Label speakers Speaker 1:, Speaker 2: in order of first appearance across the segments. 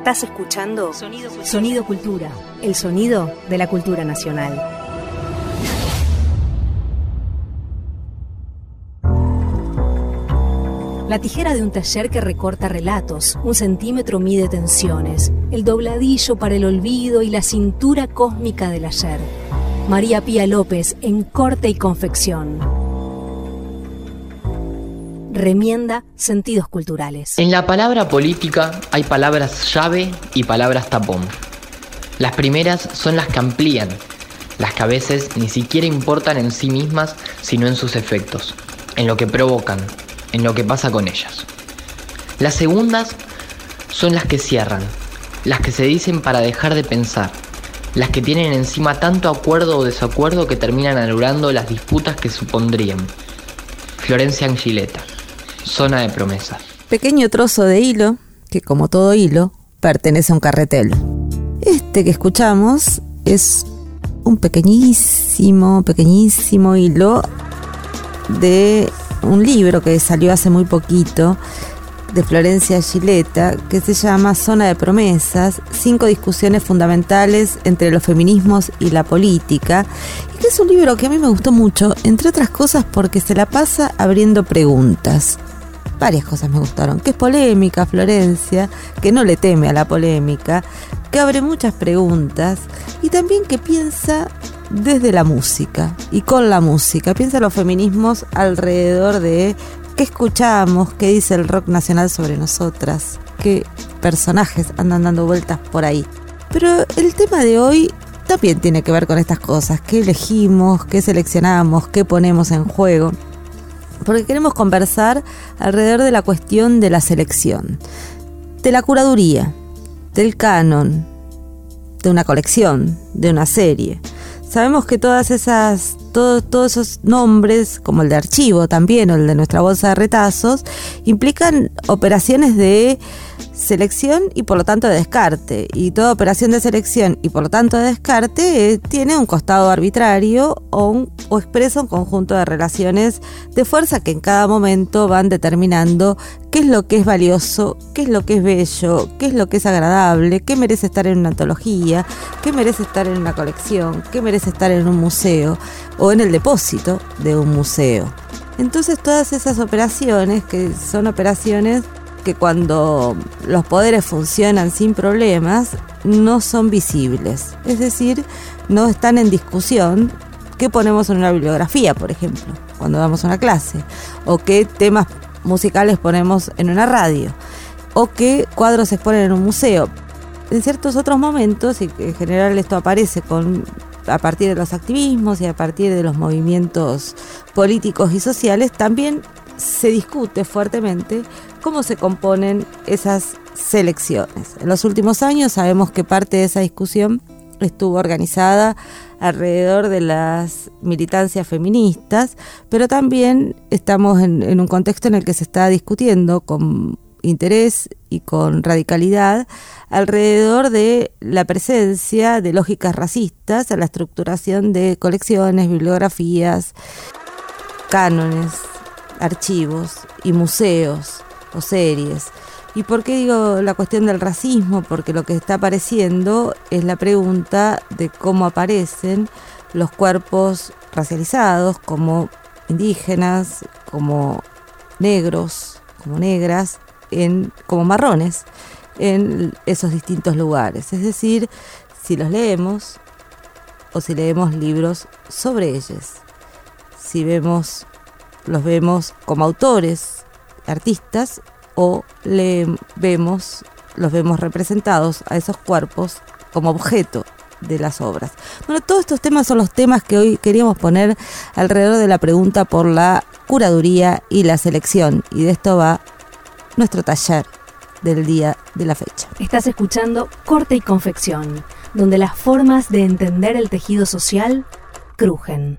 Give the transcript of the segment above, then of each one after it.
Speaker 1: Estás escuchando Sonido, Cultura, el sonido de la cultura nacional. La tijera de un taller que recorta relatos, un centímetro mide tensiones, el dobladillo para el olvido y la cintura cósmica del ayer. María Pía López en corte y confección. Remienda sentidos culturales.
Speaker 2: En la palabra política hay palabras llave y palabras tapón. Las primeras son las que amplían, las que a veces ni siquiera importan en sí mismas, sino en sus efectos, en lo que provocan, en lo que pasa con ellas. Las segundas son las que cierran, las que se dicen para dejar de pensar, las que tienen encima tanto acuerdo o desacuerdo que terminan anulando las disputas que supondrían. Florencia Angileta, zona de promesa.
Speaker 3: Pequeño trozo de hilo, que como todo hilo, pertenece a un carretel. Este que escuchamos es un pequeñísimo, pequeñísimo hilo de un libro que salió hace muy poquito de Florencia Gileta que se llama Zona de Promesas, cinco discusiones fundamentales entre los feminismos y la política, y que es un libro que a mí me gustó mucho, entre otras cosas porque se la pasa abriendo preguntas. Varias cosas me gustaron, que es polémica Florencia, que no le teme a la polémica, que abre muchas preguntas y también que piensa desde la música y con la música. Piensa los feminismos alrededor de qué escuchamos, qué dice el rock nacional sobre nosotras, qué personajes andan dando vueltas por ahí. Pero el tema de hoy también tiene que ver con estas cosas, qué elegimos, qué seleccionamos, qué ponemos en juego. Porque queremos conversar alrededor de la cuestión de la selección, de la curaduría, del canon, de una colección, de una serie. Sabemos que todas esas, todos esos nombres, como el de archivo también, o el de nuestra bolsa de retazos, implican operaciones de selección y por lo tanto de descarte. Y toda operación de selección y por lo tanto de descarte eh, tiene un costado arbitrario o, o expresa un conjunto de relaciones de fuerza que en cada momento van determinando qué es lo que es valioso, qué es lo que es bello, qué es lo que es agradable, qué merece estar en una antología, qué merece estar en una colección, qué merece estar en un museo o en el depósito de un museo. Entonces todas esas operaciones, que son operaciones que cuando los poderes funcionan sin problemas, no son visibles. Es decir, no están en discusión qué ponemos en una bibliografía, por ejemplo, cuando damos una clase, o qué temas musicales ponemos en una radio, o qué cuadros se exponen en un museo. En ciertos otros momentos, y en general esto aparece con a partir de los activismos y a partir de los movimientos políticos y sociales, también se discute fuertemente cómo se componen esas selecciones. En los últimos años sabemos que parte de esa discusión estuvo organizada alrededor de las militancias feministas, pero también estamos en, un contexto en el que se está discutiendo con interés y con radicalidad alrededor de la presencia de lógicas racistas a la estructuración de colecciones, bibliografías, cánones, archivos y museos o series. ¿Y por qué digo la cuestión del racismo? Porque lo que está apareciendo es la pregunta de cómo aparecen los cuerpos racializados como indígenas, como negros, como negras, en, como marrones en esos distintos lugares. Es decir, si los leemos o si leemos libros sobre ellos, si vemos, los vemos como autores artistas o vemos, los vemos representados a esos cuerpos como objeto de las obras. Bueno, todos estos temas son los temas que hoy queríamos poner alrededor de la pregunta por la curaduría y la selección. Y de esto va nuestro taller del día de la fecha.
Speaker 1: Estás escuchando Corte y Confección, donde las formas de entender el tejido social crujen.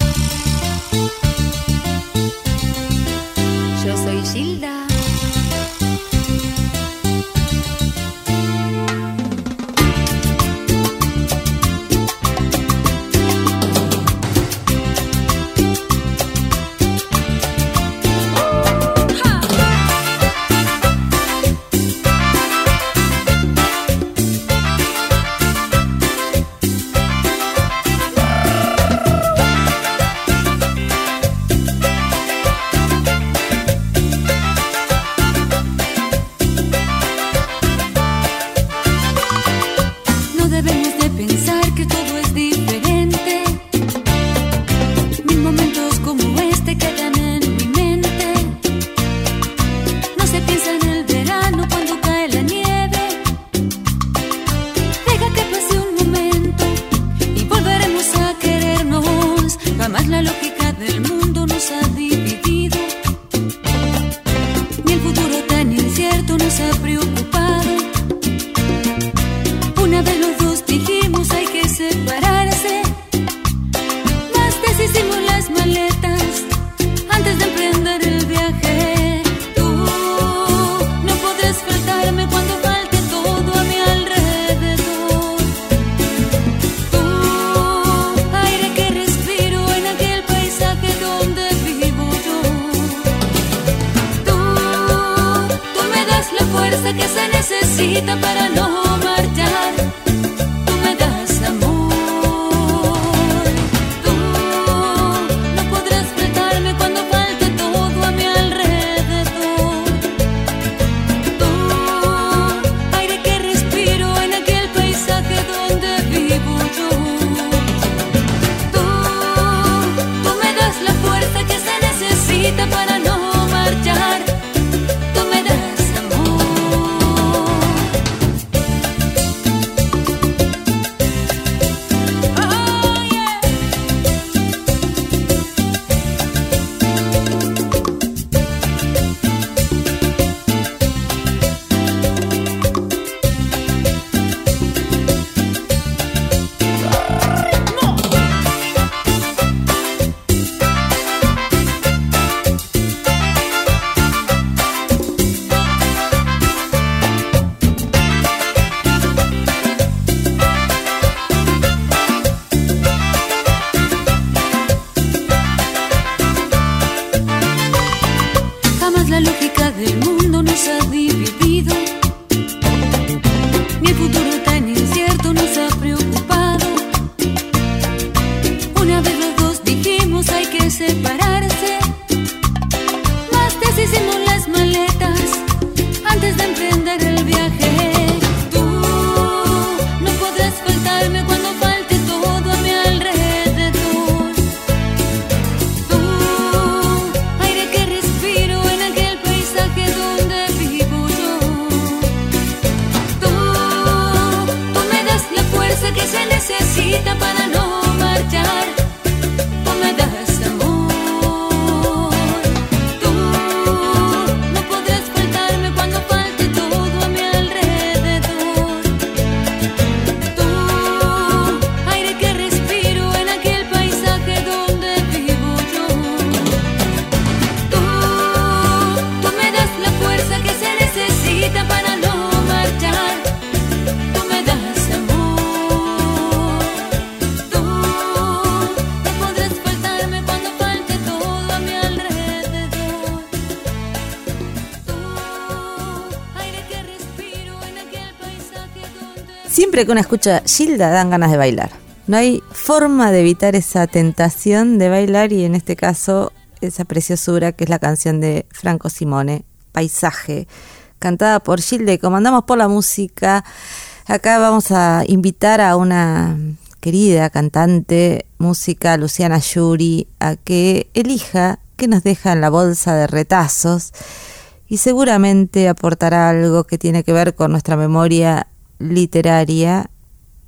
Speaker 3: Siempre que uno escucha Gilda dan ganas de bailar. No hay forma de evitar esa tentación de bailar y en este caso esa preciosura que es la canción de Franco Simone, Paisaje, cantada por Gilda y comandamos por la música. Acá vamos a invitar a una querida cantante, música, Luciana Yuri, a que elija qué nos deja en la bolsa de retazos y seguramente aportará algo que tiene que ver con nuestra memoria literaria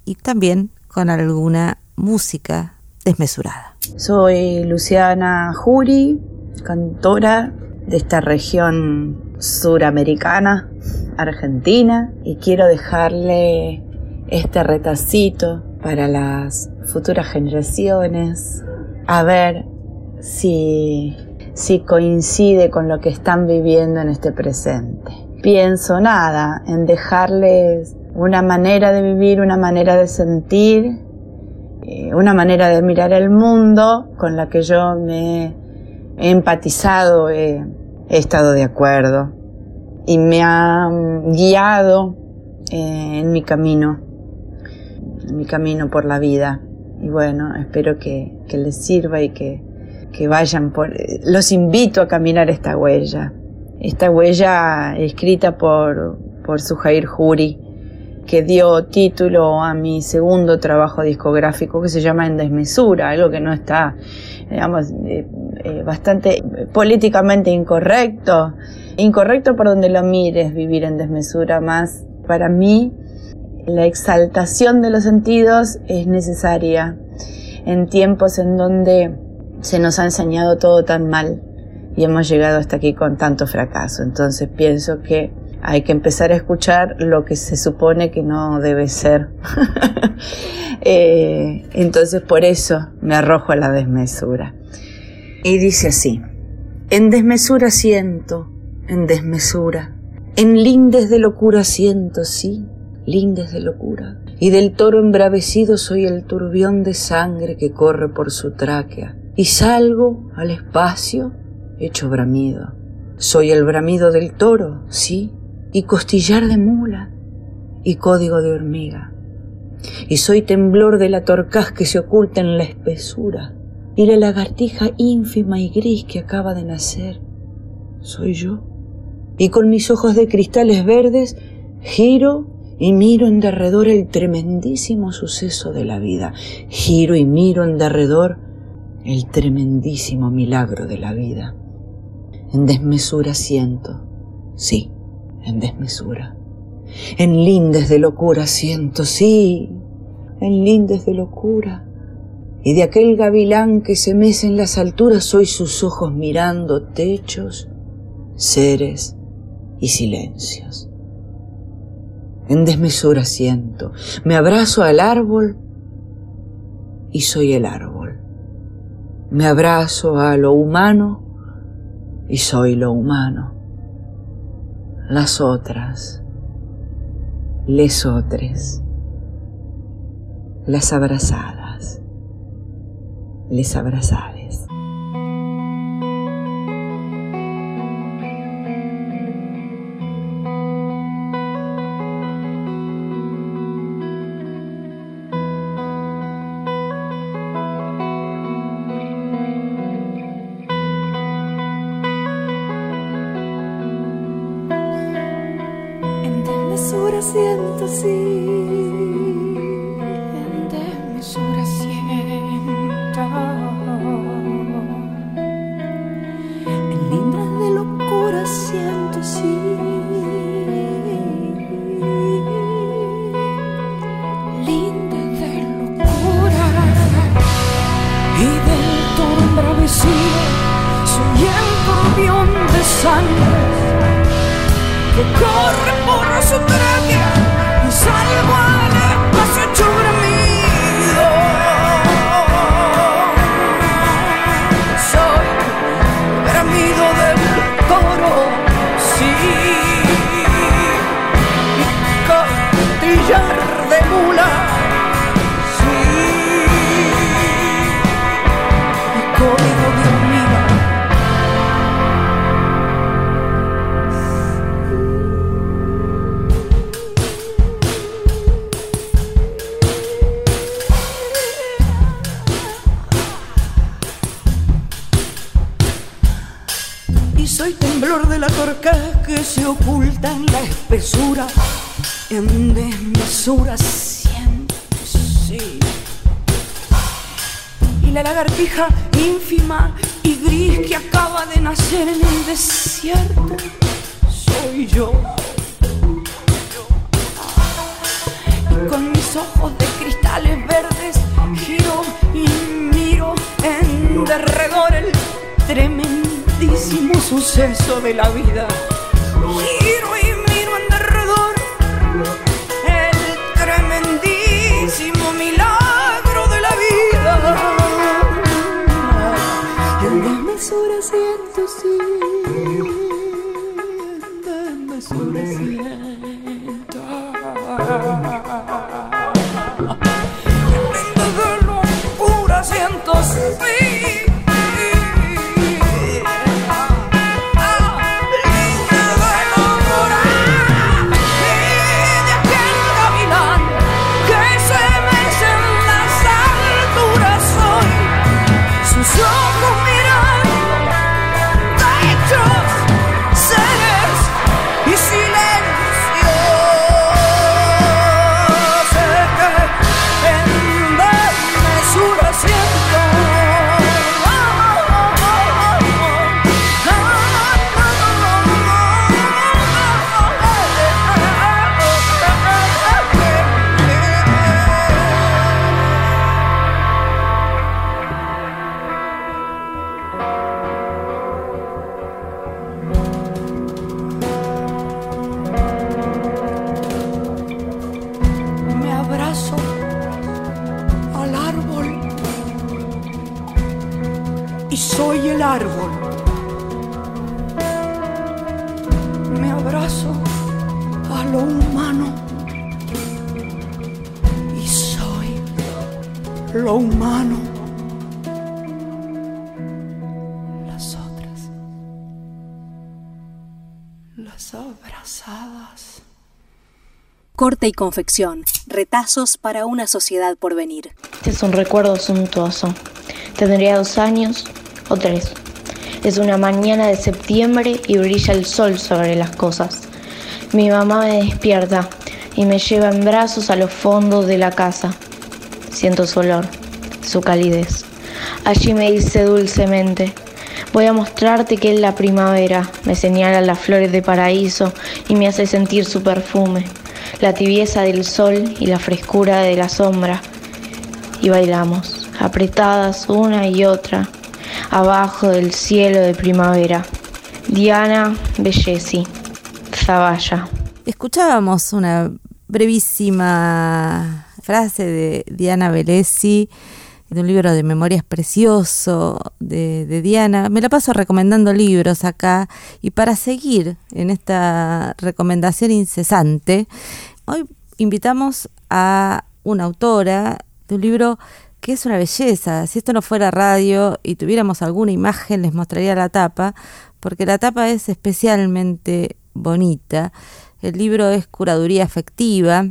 Speaker 3: y también con alguna música desmesurada.
Speaker 4: Soy Luciana Juri, cantora de esta región suramericana, Argentina, y quiero dejarle este retacito para las futuras generaciones, a ver si, si coincide con lo que están viviendo en este presente. Pienso nada en dejarles una manera de vivir, una manera de sentir, eh, una manera de mirar el mundo con la que yo me he empatizado, he, estado de acuerdo y me ha mm, guiado eh, en mi camino, en mi camino por la vida. Y bueno, espero que, les sirva y que, vayan por... Los invito a caminar esta huella. Esta huella escrita por, por Sujair Juri, que dio título a mi segundo trabajo discográfico que se llama En Desmesura, algo que no está, digamos, eh, eh, bastante políticamente incorrecto. Incorrecto por donde lo mires, vivir en desmesura, más para mí la exaltación de los sentidos es necesaria en tiempos en donde se nos ha enseñado todo tan mal y hemos llegado hasta aquí con tanto fracaso. Entonces pienso que hay que empezar a escuchar lo que se supone que no debe ser. Eh, entonces por eso me arrojo a la desmesura. Y dice así, en desmesura siento, en desmesura, en lindes de locura siento, sí, lindes de locura. Y del toro embravecido soy el turbión de sangre que corre por su tráquea. Y salgo al espacio hecho bramido. Soy el bramido del toro, sí, y costillar de mula, y código de hormiga. Y soy temblor de la torcaz que se oculta en la espesura, y la lagartija ínfima y gris que acaba de nacer. Soy yo. Y con mis ojos de cristales verdes giro y miro en derredor el tremendísimo suceso de la vida. Giro y miro en derredor el tremendísimo milagro de la vida. En desmesura siento, sí, en desmesura. En lindes de locura siento, sí, en lindes de locura. Y de aquel gavilán que se mece en las alturas soy sus ojos mirando techos, seres y silencios. En desmesura siento, me abrazo al árbol y soy el árbol. Me abrazo a lo humano y soy lo humano las otras, les otres, las abrazadas, les abrazades.
Speaker 5: Que corre por su tráquea y salgo en desmesura siento, sí. Y la lagartija ínfima y gris que acaba de nacer en el desierto, soy yo. Y con mis ojos de cristales verdes giro y miro en derredor el tremendísimo suceso de la vida. Abrazo a lo humano y soy lo humano. Las otras, las abrazadas.
Speaker 1: Corte y confección. Retazos para una sociedad por venir.
Speaker 6: Este es un recuerdo suntuoso. Tendría dos años o tres. Es una mañana de septiembre y brilla el sol sobre las cosas. Mi mamá me despierta y me lleva en brazos a los fondos de la casa. Siento su olor, su calidez. Allí me dice dulcemente, voy a mostrarte que es la primavera. Me señala las flores de paraíso y me hace sentir su perfume, la tibieza del sol y la frescura de la sombra. Y bailamos, apretadas una y otra, abajo del cielo de primavera. Diana Bellesi, Zavalla.
Speaker 3: Escuchábamos una brevísima frase de Diana Bellesi de un libro de memorias precioso de, de, Diana. Me la paso recomendando libros acá y para seguir en esta recomendación incesante, hoy invitamos a una autora de un libro que es una belleza. Si esto no fuera radio y tuviéramos alguna imagen, les mostraría la tapa, porque la tapa es especialmente bonita. El libro es Curaduría Afectiva,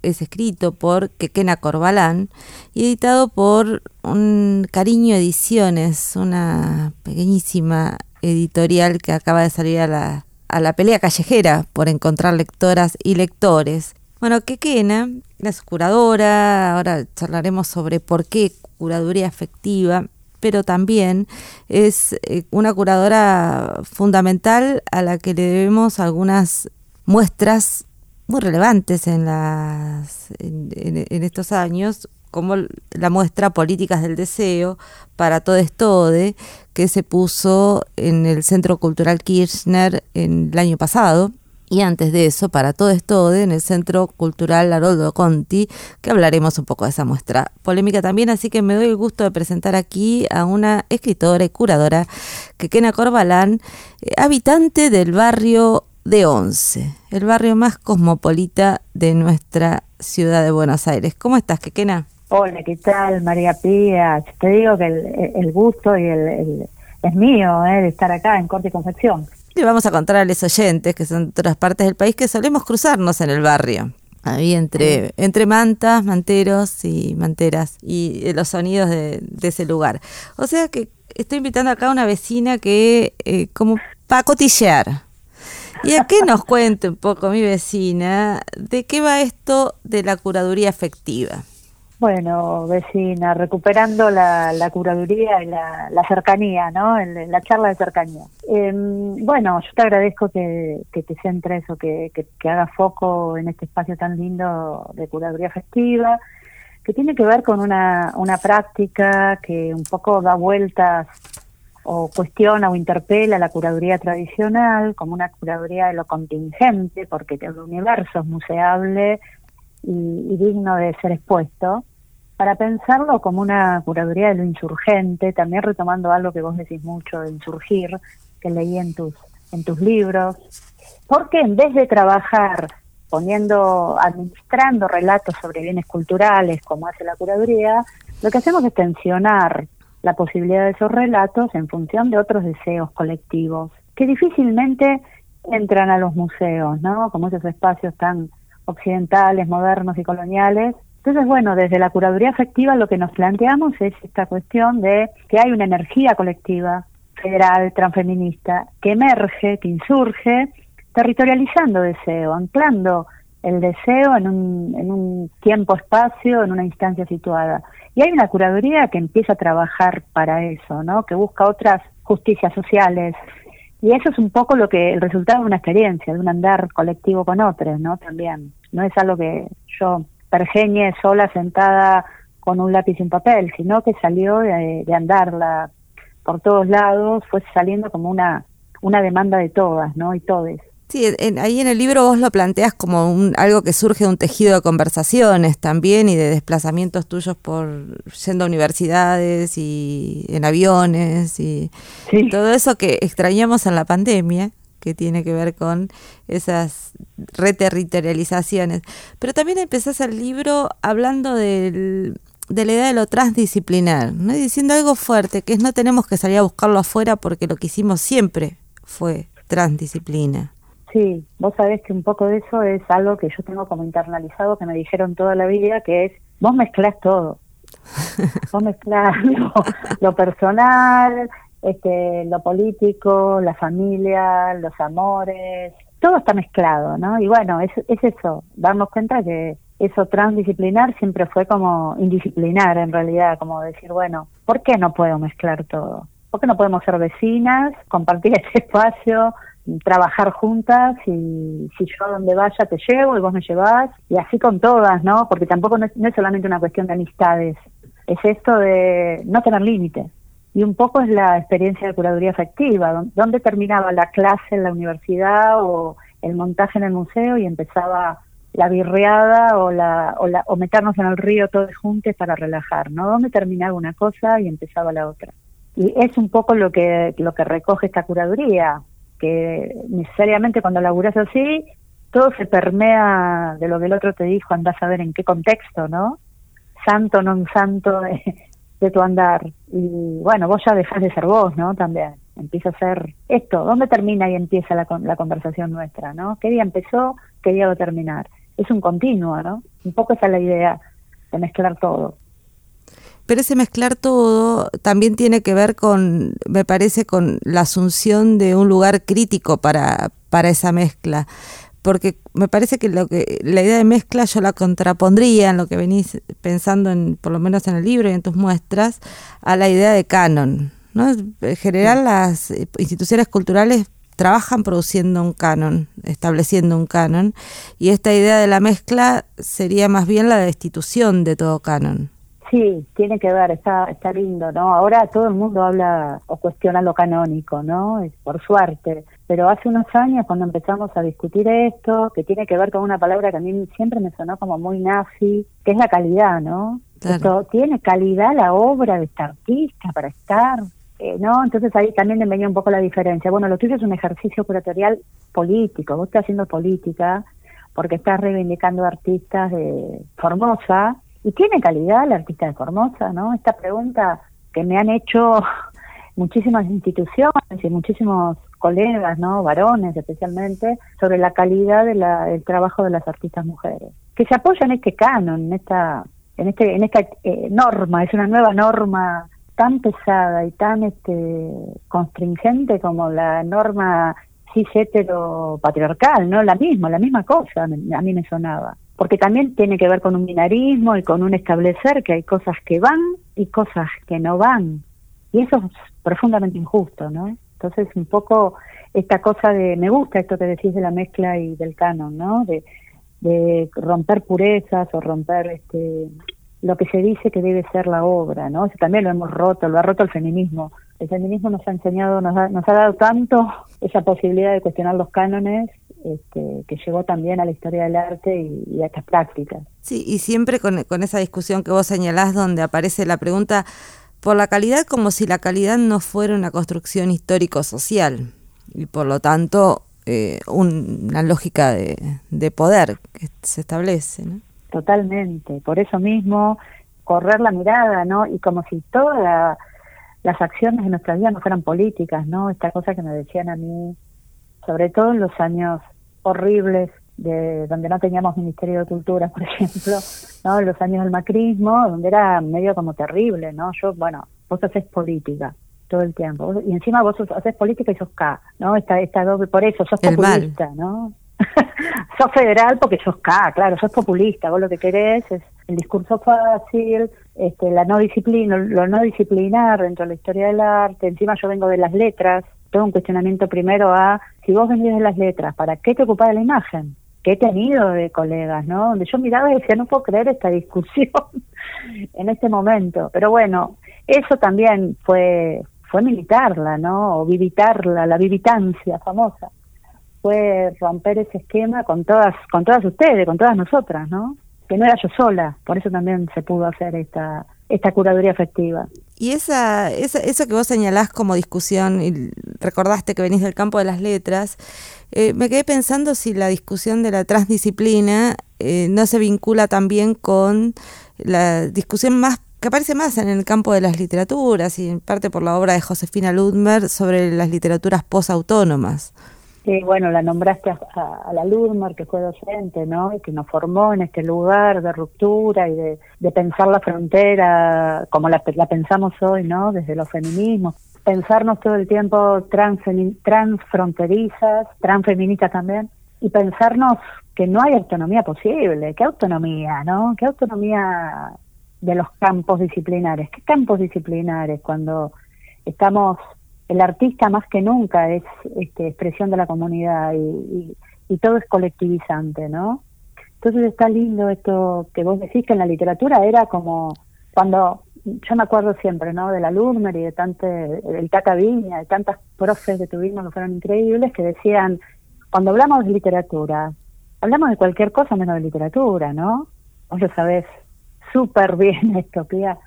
Speaker 3: es escrito por Quequena Corbalán y editado por un Cariño Ediciones, una pequeñísima editorial que acaba de salir a la, a la pelea callejera por encontrar lectoras y lectores. Bueno, Quequena es curadora, ahora charlaremos sobre por qué curaduría afectiva, pero también es eh, una curadora fundamental a la que le debemos algunas muestras muy relevantes en, las, en, estos años, como la muestra Políticas del Deseo para Todes Tode, que se puso en el Centro Cultural Kirchner en el año pasado, y antes de eso, para Todes Tode, en el Centro Cultural Haroldo Conti, que hablaremos un poco de esa muestra polémica también, así que me doy el gusto de presentar aquí a una escritora y curadora, Quequena Corbalán, eh, habitante del barrio de Once, el barrio más cosmopolita de nuestra ciudad de Buenos Aires. ¿Cómo estás, Quequena?
Speaker 7: Hola, ¿qué tal, María Pía? Te digo que el, gusto y el, es mío eh, de estar acá en Corte y Confección.
Speaker 3: Le vamos a contar a los oyentes que son de otras partes del país que solemos cruzarnos en el barrio. Ahí entre, entre mantas, manteros y manteras y los sonidos de, de ese lugar. O sea que estoy invitando acá a una vecina que, eh, como para cotillear, y a que nos cuente un poco mi vecina de qué va esto de la curaduría afectiva.
Speaker 7: Bueno, vecina, recuperando la, la curaduría y la, la, cercanía, ¿no? El, la charla de cercanía. Eh, bueno, yo te agradezco que, te centres o que, que, que hagas foco en este espacio tan lindo de curaduría afectiva, que tiene que ver con una, una práctica que un poco da vueltas o cuestiona o interpela la curaduría tradicional como una curaduría de lo contingente, porque el universo es museable y, y, digno de ser expuesto, para pensarlo como una curaduría de lo insurgente, también retomando algo que vos decís mucho de insurgir, que leí en tus, en tus libros, porque en vez de trabajar poniendo, administrando relatos sobre bienes culturales, como hace la curaduría, lo que hacemos es tensionar la posibilidad de esos relatos en función de otros deseos colectivos, que difícilmente entran a los museos, ¿no? Como esos espacios tan occidentales, modernos y coloniales. Entonces, bueno, desde la curaduría afectiva lo que nos planteamos es esta cuestión de que hay una energía colectiva, federal, transfeminista, que emerge, que insurge, territorializando deseo, anclando el deseo en un, en un tiempo-espacio, en una instancia situada. Y hay una curaduría que empieza a trabajar para eso, ¿no? Que busca otras justicias sociales. Y eso es un poco lo que el resultado de una experiencia, de un andar colectivo con otros, ¿no? También. No es algo que yo pergeñe sola sentada con un lápiz y un papel, sino que salió de, de andarla por todos lados, fue saliendo como una una demanda de todas, ¿no? Y todes.
Speaker 3: Sí, ahí en el libro vos lo planteas como un, algo que surge de un tejido de conversaciones también y de desplazamientos tuyos por yendo a universidades y en aviones y todo eso que extrañamos en la pandemia que tiene que ver con esas reterritorializaciones. Pero también empezás el libro hablando del, de la idea de lo transdisciplinar, ¿no? diciendo algo fuerte, que es no tenemos que salir a buscarlo afuera porque lo que hicimos siempre fue transdisciplina.
Speaker 7: Sí, vos sabés que un poco de eso es algo que yo tengo como internalizado, que me dijeron toda la vida, que es, vos mezclás todo. vos mezclás lo, personal, este, lo político, la familia, los amores, todo está mezclado, ¿no? Y bueno, es, es eso, darnos cuenta que eso transdisciplinar siempre fue como indisciplinar en realidad, como decir, bueno, ¿por qué no puedo mezclar todo? ¿Por qué no podemos ser vecinas, compartir este espacio, trabajar juntas y si yo a donde vaya te llevo y vos me llevas y así con todas, ¿no? Porque tampoco no es, solamente una cuestión de amistades, es esto de no tener límites. Y un poco es la experiencia de curaduría afectiva, donde terminaba la clase en la universidad o el montaje en el museo y empezaba la birreada o, la, o, la, o meternos en el río todos juntos para relajar, ¿no? Donde terminaba una cosa y empezaba la otra. Y es un poco lo que, lo que recoge esta curaduría, que necesariamente cuando laburas así, todo se permea de lo que el otro te dijo, andás a ver en qué contexto, ¿no? Santo, no santo de, tu andar. Y bueno, vos ya dejás de ser vos, ¿no? También empieza a ser esto. ¿Dónde termina y empieza la, la conversación nuestra, ¿no? ¿Qué día empezó? ¿Qué día va a terminar? Es un continuo, ¿no? Un poco esa es la idea de mezclar todo.
Speaker 3: Pero ese mezclar todo también tiene que ver con, me parece, con la asunción de un lugar crítico para, para esa mezcla. Porque me parece que, lo que la idea de mezcla yo la contrapondría en lo que venís pensando, en, por lo menos en el libro y en tus muestras, a la idea de canon. ¿no? En general, las instituciones culturales trabajan produciendo un canon, estableciendo un canon, y esta idea de la mezcla sería más bien la destitución de todo canon.
Speaker 7: Sí, tiene que ver, está, está lindo, ¿no? Ahora todo el mundo habla o cuestiona lo canónico, ¿no? Es por suerte. Pero hace unos años cuando empezamos a discutir esto, que tiene que ver con una palabra que a mí siempre me sonó como muy nazi, que es la calidad, ¿no? Esto, ¿Tiene calidad la obra de esta artista para estar? Eh, ¿no? Entonces ahí también venía un poco la diferencia. Bueno, lo tuyo es un ejercicio curatorial político, vos estás haciendo política porque estás reivindicando artistas de Formosa, y tiene calidad la artista de Formosa, ¿no? Esta pregunta que me han hecho muchísimas instituciones y muchísimos colegas, ¿no? Varones especialmente, sobre la calidad de del trabajo de las artistas mujeres, que se apoyan en este canon, en esta, en este, en esta eh, norma, es una nueva norma tan pesada y tan este constringente como la norma cis patriarcal, ¿no? La misma, la misma cosa, a mí me sonaba porque también tiene que ver con un binarismo y con un establecer que hay cosas que van y cosas que no van. Y eso es profundamente injusto, ¿no? Entonces, un poco esta cosa de, me gusta esto que decís de la mezcla y del canon, ¿no? De, de romper purezas o romper este lo que se dice que debe ser la obra, ¿no? Eso también lo hemos roto, lo ha roto el feminismo. El feminismo nos ha enseñado, nos ha, nos ha dado tanto esa posibilidad de cuestionar los cánones este, que llegó también a la historia del arte y, a estas prácticas.
Speaker 3: Sí, y siempre con, esa discusión que vos señalás donde aparece la pregunta por la calidad como si la calidad no fuera una construcción histórico-social y por lo tanto eh, una lógica de, poder que se establece.
Speaker 7: Totalmente, por eso mismo correr la mirada, ¿no? Y como si todas las acciones de nuestra vida no fueran políticas, ¿no? Esta cosa que me decían a mí sobre todo en los años horribles de donde no teníamos Ministerio de Cultura, por ejemplo, ¿no? En los años del macrismo, donde era medio como terrible, ¿no? Yo, bueno, vos haces política todo el tiempo, y encima vos haces política y sos K, ¿no? Esta, esta doble, por eso, sos populista, ¿no? sos federal porque sos K, claro, sos populista, vos lo que querés es el discurso fácil, este, la no disciplina, lo no disciplinar dentro de la historia del arte, encima yo vengo de las letras, todo un cuestionamiento primero a si vos venís de las letras, ¿para qué te ocupás de la imagen? He tenido de colegas, ¿no? Donde yo miraba y decía, no puedo creer esta discusión en este momento. Pero bueno, eso también fue fue militarla, ¿no? O vivitarla, la vivitancia famosa. fue romper ese esquema con todas, con todas ustedes, con todas nosotras, ¿no? Que no era yo sola, por eso también se pudo hacer esta, esta curaduría afectiva.
Speaker 8: Y esa, esa, eso que vos señalás como discusión, y recordaste que venís del campo de las letras, eh, me quedé pensando si la discusión de la transdisciplina eh, no se vincula también con la discusión más que aparece más en el campo de las literaturas y en parte por la obra de Josefina Ludmer sobre las literaturas posautónomas.
Speaker 7: Sí, bueno, la nombraste a, la Ludmer, que fue docente, ¿no? Y que nos formó en este lugar de ruptura y de, pensar la frontera como la, pensamos hoy, ¿no? Desde los feminismos. Pensarnos todo el tiempo trans, transfronterizas, transfeministas también, y pensarnos que no hay autonomía posible. ¿Qué autonomía, no? ¿Qué autonomía de los campos disciplinares? ¿Qué campos disciplinares cuando estamos el artista más que nunca es este, expresión de la comunidad y, todo es colectivizante, ¿no? Entonces está lindo esto que vos decís que en la literatura era como cuando yo me acuerdo siempre, ¿no? De la Lurmer y de tanto el Tata Viña, de tantas profes que tuvimos que fueron increíbles que decían cuando hablamos de literatura hablamos de cualquier cosa menos de literatura, ¿no? Vos lo sabés súper bien esto, Pia.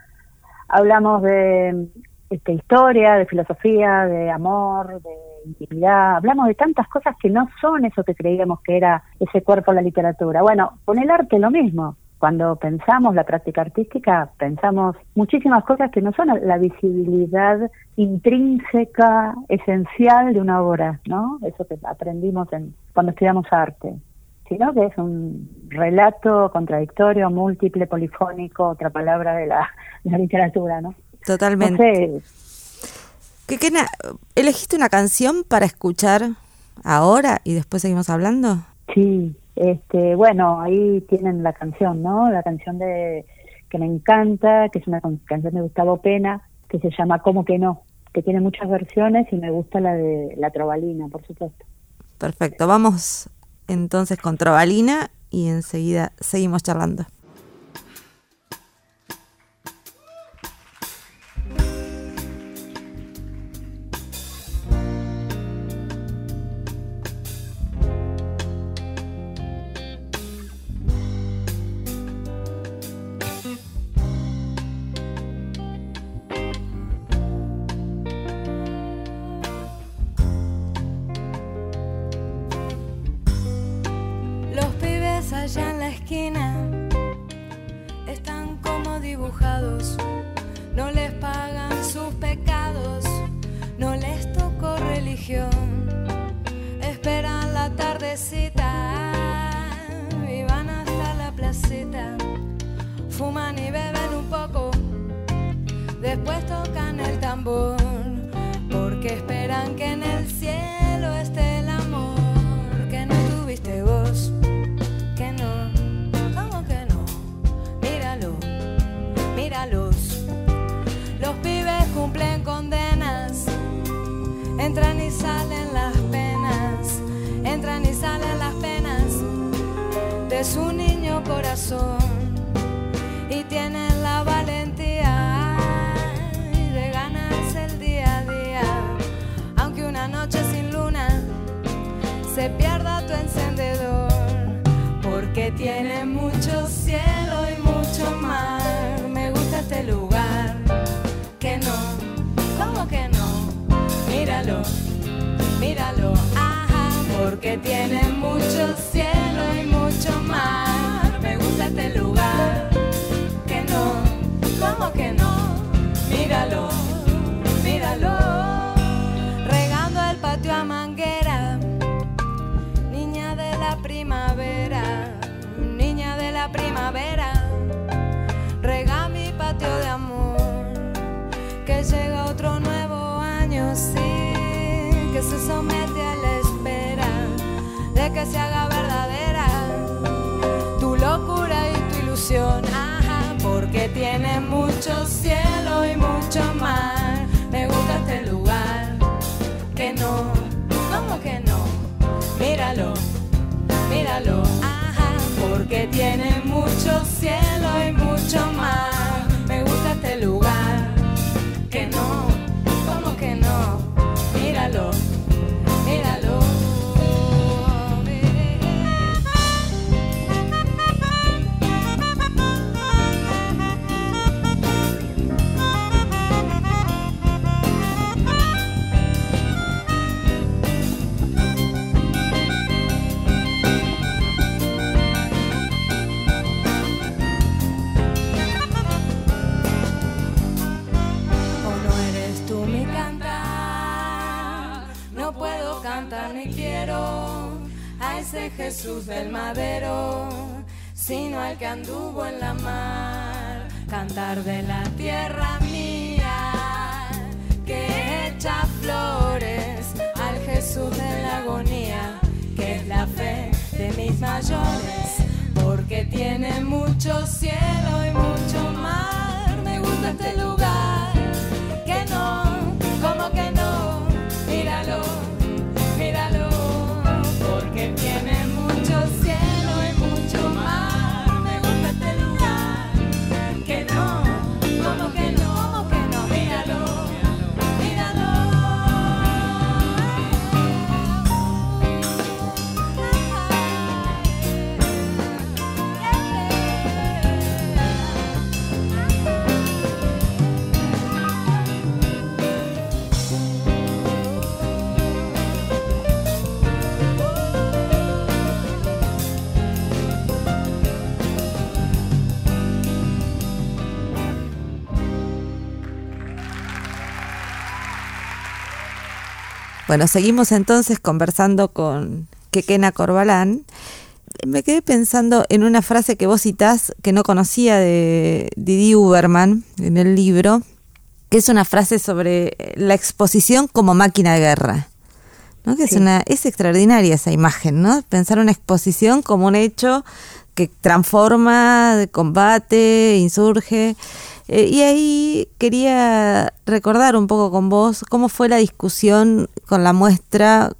Speaker 7: Hablamos de este, historia, de filosofía, de amor, de intimidad. Hablamos de tantas cosas que no son eso que creíamos que era ese cuerpo la literatura. Bueno, con el arte lo mismo. Cuando pensamos la práctica artística, pensamos muchísimas cosas que no son la visibilidad intrínseca, esencial de una obra, ¿no? Eso que aprendimos en, cuando estudiamos arte sino que es un relato contradictorio, múltiple, polifónico, otra palabra de la, de la literatura, ¿no?
Speaker 8: Totalmente. ¿Qué, ¿Elegiste una canción para escuchar ahora y después seguimos hablando?
Speaker 7: Sí, este, bueno, ahí tienen la canción, ¿no? La canción de que me encanta, que es una canción de Gustavo Pena, que se llama Como que no, que tiene muchas versiones y me gusta la de la trovalina, por supuesto.
Speaker 8: Perfecto, vamos entonces con Trovalina y enseguida seguimos charlando. tocan el tambor, porque esperan que en el cielo esté el amor que no tuviste vos, que no, ¿cómo que no? Míralo, míralos. Los pibes cumplen condenas, entran y salen las penas, entran y salen las penas de su niño corazón. míralo, ajá, porque tiene muchos que se haga verdadera tu locura y tu ilusión, ajá, porque tiene mucho cielo y mucho mar. Me gusta este lugar, que no, ¿cómo que no? Míralo, míralo, ajá, porque tiene mucho cielo y mucho mar. Jesús del madero, sino al que anduvo en la mar, cantar de la tierra mía, que echa flores al Jesús de la agonía, que es la fe de mis mayores, porque tiene mucho cielo y mucho mar, me gusta este lugar,
Speaker 3: Bueno, seguimos entonces conversando con Kekena Corbalán. Me quedé pensando en una frase que vos citás que no conocía de Didi Uberman en el libro, que es una frase sobre la exposición como máquina de guerra. ¿no? Que es, una, es extraordinaria esa imagen, ¿no? Pensar una exposición como un hecho que transforma, combate, insurge. Eh, y ahí quería recordar un poco con vos cómo fue la discusión con la muestra.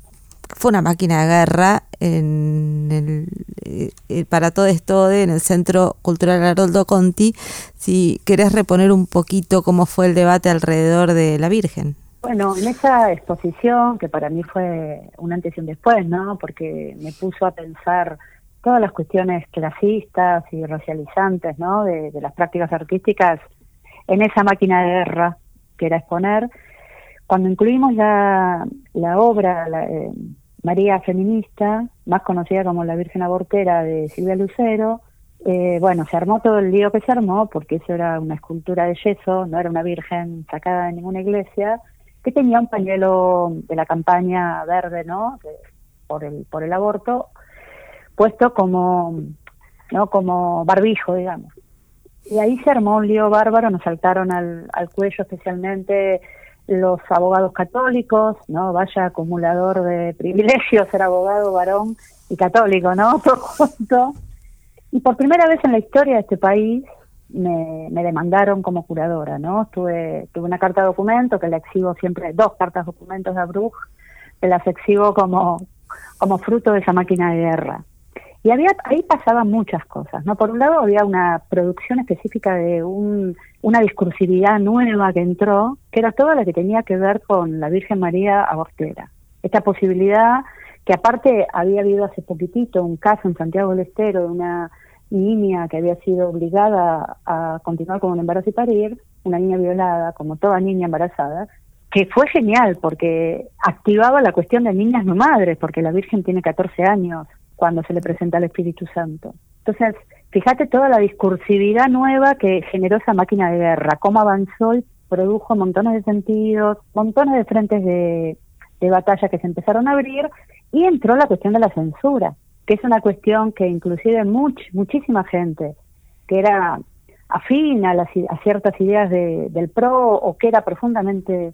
Speaker 3: Fue una máquina de guerra en el, eh, eh, para todo esto en el Centro Cultural Haroldo Conti. Si querés reponer un poquito cómo fue el debate alrededor de la Virgen.
Speaker 7: Bueno, en esa exposición, que para mí fue un antes y un después, ¿no? Porque me puso a pensar todas las cuestiones clasistas y racializantes, ¿no? De, de las prácticas artísticas en esa máquina de guerra que era exponer. Cuando incluimos la, la obra la, eh, María Feminista, más conocida como La Virgen Abortera de Silvia Lucero, eh, bueno, se armó todo el lío que se armó, porque eso era una escultura de yeso, no era una virgen sacada de ninguna iglesia, que tenía un pañuelo de la campaña verde, ¿no? De, por el por el aborto, puesto como no como barbijo, digamos. Y ahí se armó un lío bárbaro, nos saltaron al, al cuello especialmente los abogados católicos, ¿no? Vaya acumulador de privilegios ser abogado, varón y católico, ¿no? Todo junto. Y por primera vez en la historia de este país me, me demandaron como curadora, ¿no? Tuve, tuve una carta de documento que la exhibo siempre, dos cartas documentos de Abruj, que las exhibo como, como fruto de esa máquina de guerra. Y había ahí pasaban muchas cosas, ¿no? Por un lado había una producción específica de un, una discursividad nueva que entró, que era toda la que tenía que ver con la Virgen María abortera. Esta posibilidad que aparte había habido hace poquitito un caso en Santiago del Estero de una niña que había sido obligada a continuar con un embarazo y parir, una niña violada, como toda niña embarazada, que fue genial porque activaba la cuestión de niñas no madres, porque la Virgen tiene 14 años cuando se le presenta al Espíritu Santo. Entonces, fíjate toda la discursividad nueva que generó esa máquina de guerra, cómo avanzó y produjo montones de sentidos, montones de frentes de, de batalla que se empezaron a abrir y entró la cuestión de la censura, que es una cuestión que inclusive much, muchísima gente que era afín a, las, a ciertas ideas de, del PRO o que era profundamente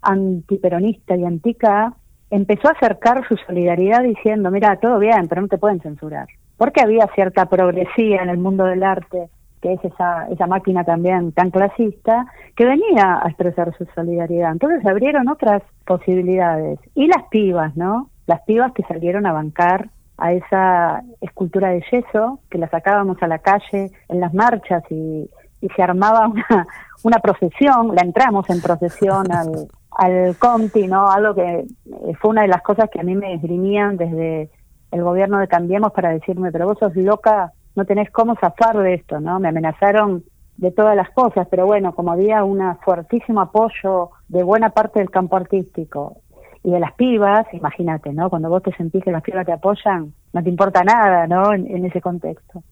Speaker 7: antiperonista y antica, empezó a acercar su solidaridad diciendo, mira, todo bien, pero no te pueden censurar. Porque había cierta progresía en el mundo del arte, que es esa, esa máquina también tan clasista, que venía a expresar su solidaridad. Entonces abrieron otras posibilidades. Y las pibas, ¿no? Las pibas que salieron a bancar a esa escultura de yeso, que la sacábamos a la calle en las marchas y, y se armaba una, una procesión, la entramos en procesión al, al Conti, ¿no? Algo que eh, fue una de las cosas que a mí me esgrimían desde el gobierno de Cambiemos para decirme, pero vos sos loca, no tenés cómo zafar de esto, ¿no? Me amenazaron de todas las cosas, pero bueno, como había un fuertísimo apoyo de buena parte del campo artístico y de las pibas, imagínate, ¿no? Cuando vos te sentís que las pibas te apoyan, no te importa nada, ¿no? En, en ese contexto.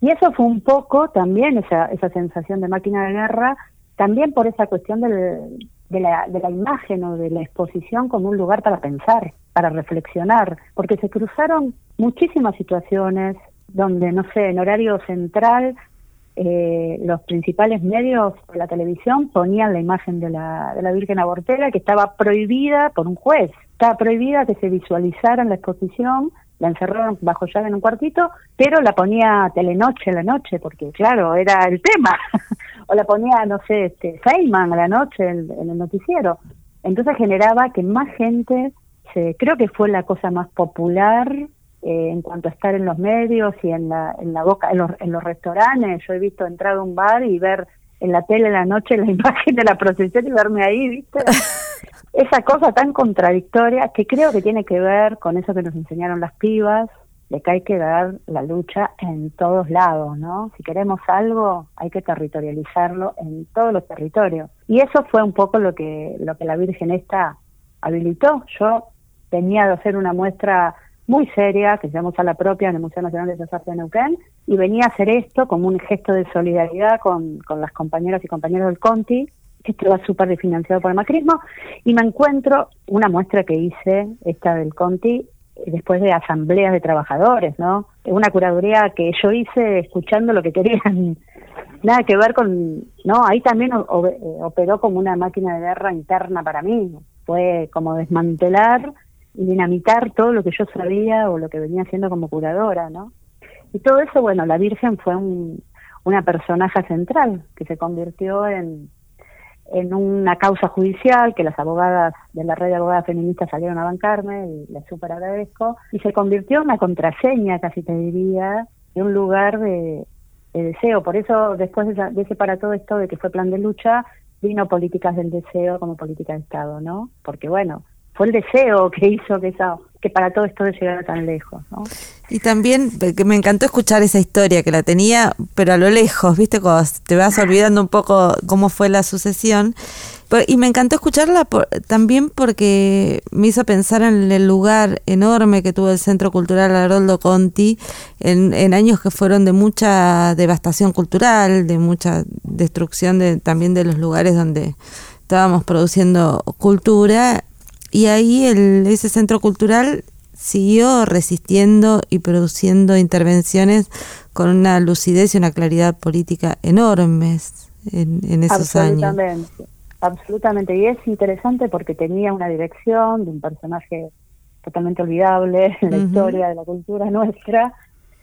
Speaker 7: Y eso fue un poco también esa, esa sensación de máquina de guerra, también por esa cuestión del, de la, de la imagen o de la exposición como un lugar para pensar, para reflexionar, porque se cruzaron muchísimas situaciones donde, no sé, en horario central eh, los principales medios de la televisión ponían la imagen de la, de la Virgen Abortera que estaba prohibida por un juez. Estaba prohibida que se visualizara en la exposición, la encerraron bajo llave en un cuartito, pero la ponía Telenoche a la noche, porque claro, era el tema. o la ponía, no sé, este, Feynman a la noche en, en el noticiero. Entonces generaba que más gente, se, creo que fue la cosa más popular eh, en cuanto a estar en los medios y en la, en la boca, en los, en los restaurantes. Yo he visto entrar a un bar y ver en la tele en la noche la imagen de la procesión y verme ahí, ¿viste? Esa cosa tan contradictoria que creo que tiene que ver con eso que nos enseñaron las pibas, de que hay que dar la lucha en todos lados, ¿no? Si queremos algo, hay que territorializarlo en todos los territorios. Y eso fue un poco lo que, lo que la Virgen esta habilitó. Yo tenía de hacer una muestra muy seria, que se llama Sala Propia en el Museo Nacional de Bellas Artes de Neuquén, y venía a hacer esto como un gesto de solidaridad con, con las compañeras y compañeros del Conti, que estaba súper financiado por el macrismo, y me encuentro una muestra que hice, esta del Conti, después de asambleas de trabajadores, ¿no? Una curaduría que yo hice escuchando lo que querían, nada que ver con, ¿no? Ahí también operó como una máquina de guerra interna para mí, fue como desmantelar y dinamitar todo lo que yo sabía o lo que venía haciendo como curadora, ¿no? Y todo eso, bueno, la Virgen fue un, una personaje central que se convirtió en, en una causa judicial que las abogadas de la red de abogadas feministas salieron a bancarme y les súper agradezco, y se convirtió en una contraseña, casi te diría, de un lugar de, deseo. Por eso, después de, de, ese para todo esto de que fue plan de lucha, vino políticas del deseo como política de Estado, ¿no? Porque bueno, fue el deseo que hizo que esa que para todo esto de llegar tan lejos. ¿no?
Speaker 3: Y también que me encantó escuchar esa historia que la tenía, pero a lo lejos, ¿viste? Cuando te vas olvidando un poco cómo fue la sucesión. Y me encantó escucharla también porque me hizo pensar en el lugar enorme que tuvo el Centro Cultural Haroldo Conti en, en años que fueron de mucha devastación cultural, de mucha destrucción de, también de los lugares donde estábamos produciendo cultura y ahí el, ese centro cultural siguió resistiendo y produciendo intervenciones con una lucidez y una claridad política enormes en, en esos
Speaker 7: absolutamente,
Speaker 3: años.
Speaker 7: Absolutamente, y es interesante porque tenía una dirección de un personaje totalmente olvidable en la uh -huh. historia de la cultura nuestra,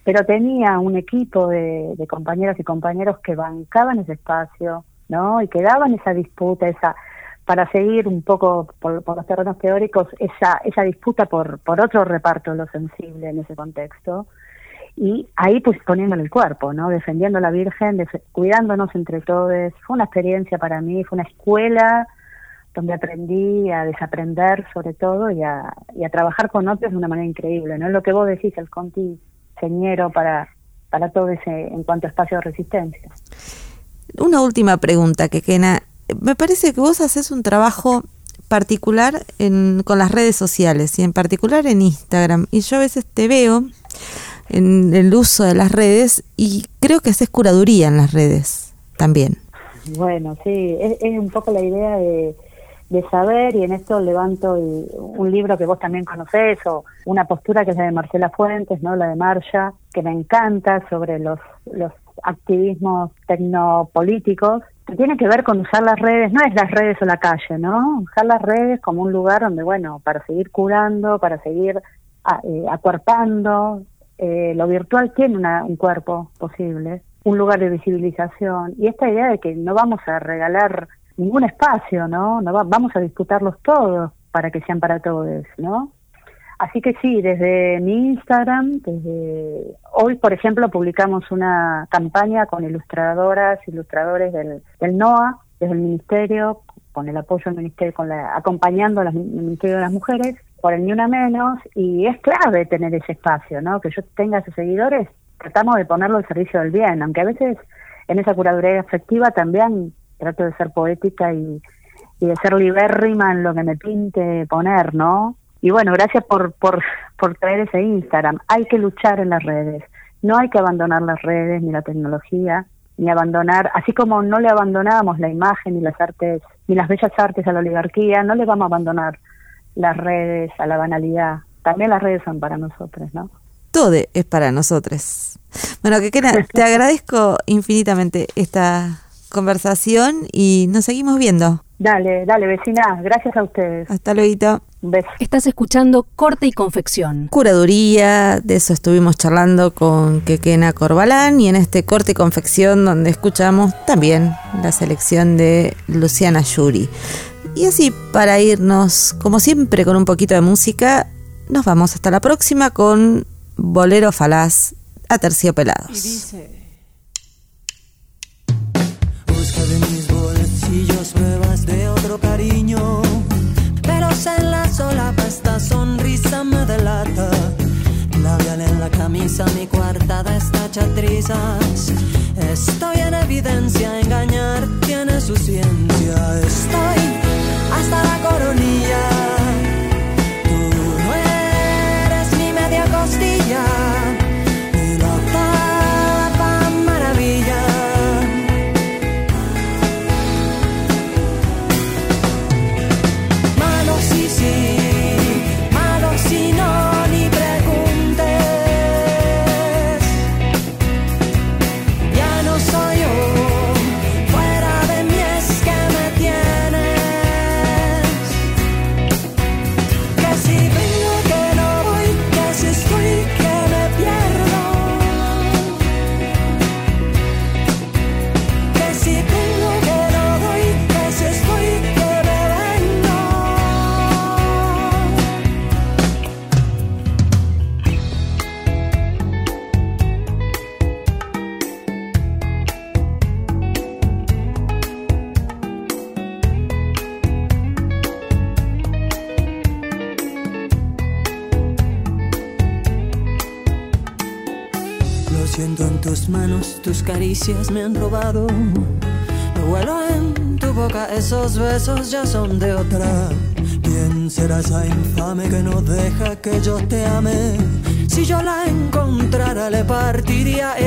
Speaker 7: pero tenía un equipo de, de compañeras y compañeros que bancaban ese espacio, ¿no? Y que daban esa disputa, esa para seguir un poco por, por, los terrenos teóricos esa, esa disputa por, por otro reparto de lo sensible en ese contexto. Y ahí pues poniéndole el cuerpo, ¿no? Defendiendo a la Virgen, cuidándonos entre todos. Fue una experiencia para mí, fue una escuela donde aprendí a desaprender sobre todo y a, y a trabajar con otros de una manera increíble, ¿no? Lo que vos decís, el Conti señero para, para todo ese en cuanto a espacio de resistencia.
Speaker 3: Una última pregunta, que Kena me parece que vos haces un trabajo particular en, con las redes sociales y en particular en Instagram. Y yo a veces te veo en el uso de las redes y creo que haces curaduría en las redes también.
Speaker 7: Bueno, sí, es, un poco la idea de, de, saber y en esto levanto un libro que vos también conocés o una postura que es la de Marcela Fuentes, no la de Marcia, que me encanta sobre los, los activismos tecnopolíticos tiene que ver con usar las redes, no es las redes o la calle, ¿no? Usar las redes como un lugar donde, bueno, para seguir curando, para seguir eh, acuerpando, eh, lo virtual tiene una, un cuerpo posible, un lugar de visibilización, y esta idea de que no vamos a regalar ningún espacio, ¿no? no va, vamos a disputarlos todos para que sean para todos, ¿no? Así que sí, desde mi Instagram, desde hoy, por ejemplo, publicamos una campaña con ilustradoras, ilustradores del, del NOA, desde el Ministerio, con el apoyo del Ministerio, con la, acompañando al Ministerio de las Mujeres, por el Ni Una Menos, y es clave tener ese espacio, ¿no? Que yo tenga esos seguidores, tratamos de ponerlo al servicio del bien, aunque a veces en esa curaduría afectiva también trato de ser poética y, y de ser libérrima en lo que me pinte poner, ¿no? Y bueno, gracias por, por, por traer ese Instagram. Hay que luchar en las redes. No hay que abandonar las redes ni la tecnología. ni abandonar, así como no le abandonamos la imagen y las artes, ni las bellas artes a la oligarquía, no le vamos a abandonar las redes a la banalidad. También las redes son para nosotros, ¿no?
Speaker 3: Todo es para nosotros. Bueno, que te agradezco infinitamente esta conversación y nos seguimos viendo.
Speaker 7: Dale, dale, vecina. Gracias a ustedes.
Speaker 3: Hasta luego.
Speaker 1: Estás escuchando Corte y Confección.
Speaker 3: Curaduría, de eso estuvimos charlando con Quequena Corbalán y en este Corte y Confección donde escuchamos también la selección de Luciana Yuri. Y así, para irnos, como siempre, con un poquito de música, nos vamos hasta la próxima con Bolero Falaz a Terciopelados. Y dice...
Speaker 9: Busca de mis bolsillos pruebas de otro cariño, camisa, mi cuartada está chatrizas. Estoy en evidencia, tus caricias me han robado. Lo huelo en tu boca, esos besos ya son de otra. ¿Quién será esa infame que no deja que yo te ame? Si yo la encontrara, le partiría esa